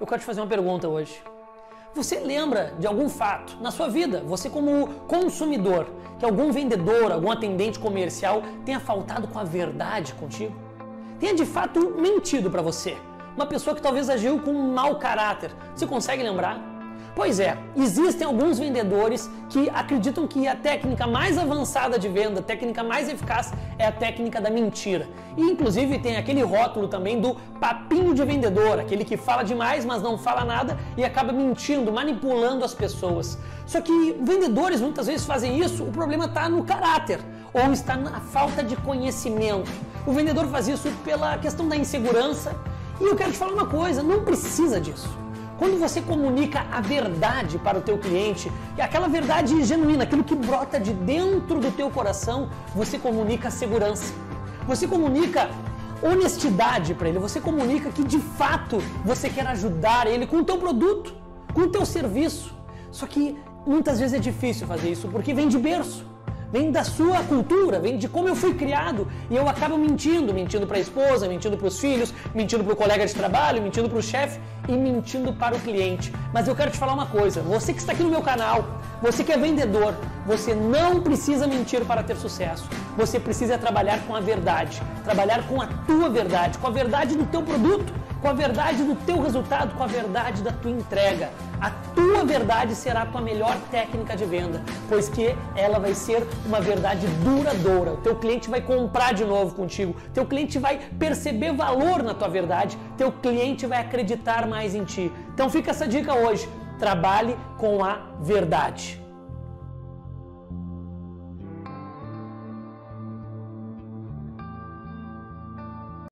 eu quero te fazer uma pergunta hoje. Você lembra de algum fato na sua vida, você como consumidor, que algum vendedor, algum atendente comercial tenha faltado com a verdade contigo? Tenha de fato mentido para você? Uma pessoa que talvez agiu com um mau caráter. Você consegue lembrar? Pois é, existem alguns vendedores que acreditam que a técnica mais avançada de venda, a técnica mais eficaz é a técnica da mentira. E inclusive tem aquele rótulo também do papinho de vendedor, aquele que fala demais, mas não fala nada e acaba mentindo, manipulando as pessoas. Só que vendedores muitas vezes fazem isso, o problema está no caráter ou está na falta de conhecimento. O vendedor faz isso pela questão da insegurança. E eu quero te falar uma coisa, não precisa disso. Quando você comunica a verdade para o teu cliente, aquela verdade genuína, aquilo que brota de dentro do teu coração, você comunica segurança. Você comunica honestidade para ele, você comunica que de fato você quer ajudar ele com o teu produto, com o teu serviço. Só que muitas vezes é difícil fazer isso porque vem de berço vem da sua cultura, vem de como eu fui criado e eu acabo mentindo, mentindo para a esposa, mentindo para os filhos, mentindo para o colega de trabalho, mentindo para o chefe e mentindo para o cliente. Mas eu quero te falar uma coisa, você que está aqui no meu canal, você que é vendedor, você não precisa mentir para ter sucesso. Você precisa trabalhar com a verdade, trabalhar com a tua verdade, com a verdade do teu produto, com a verdade do teu resultado, com a verdade da tua entrega. A tua verdade será a tua melhor técnica de venda, pois que ela vai ser uma verdade duradoura. O teu cliente vai comprar de novo contigo, teu cliente vai perceber valor na tua verdade, teu cliente vai acreditar mais em ti. Então fica essa dica hoje. Trabalhe com a verdade.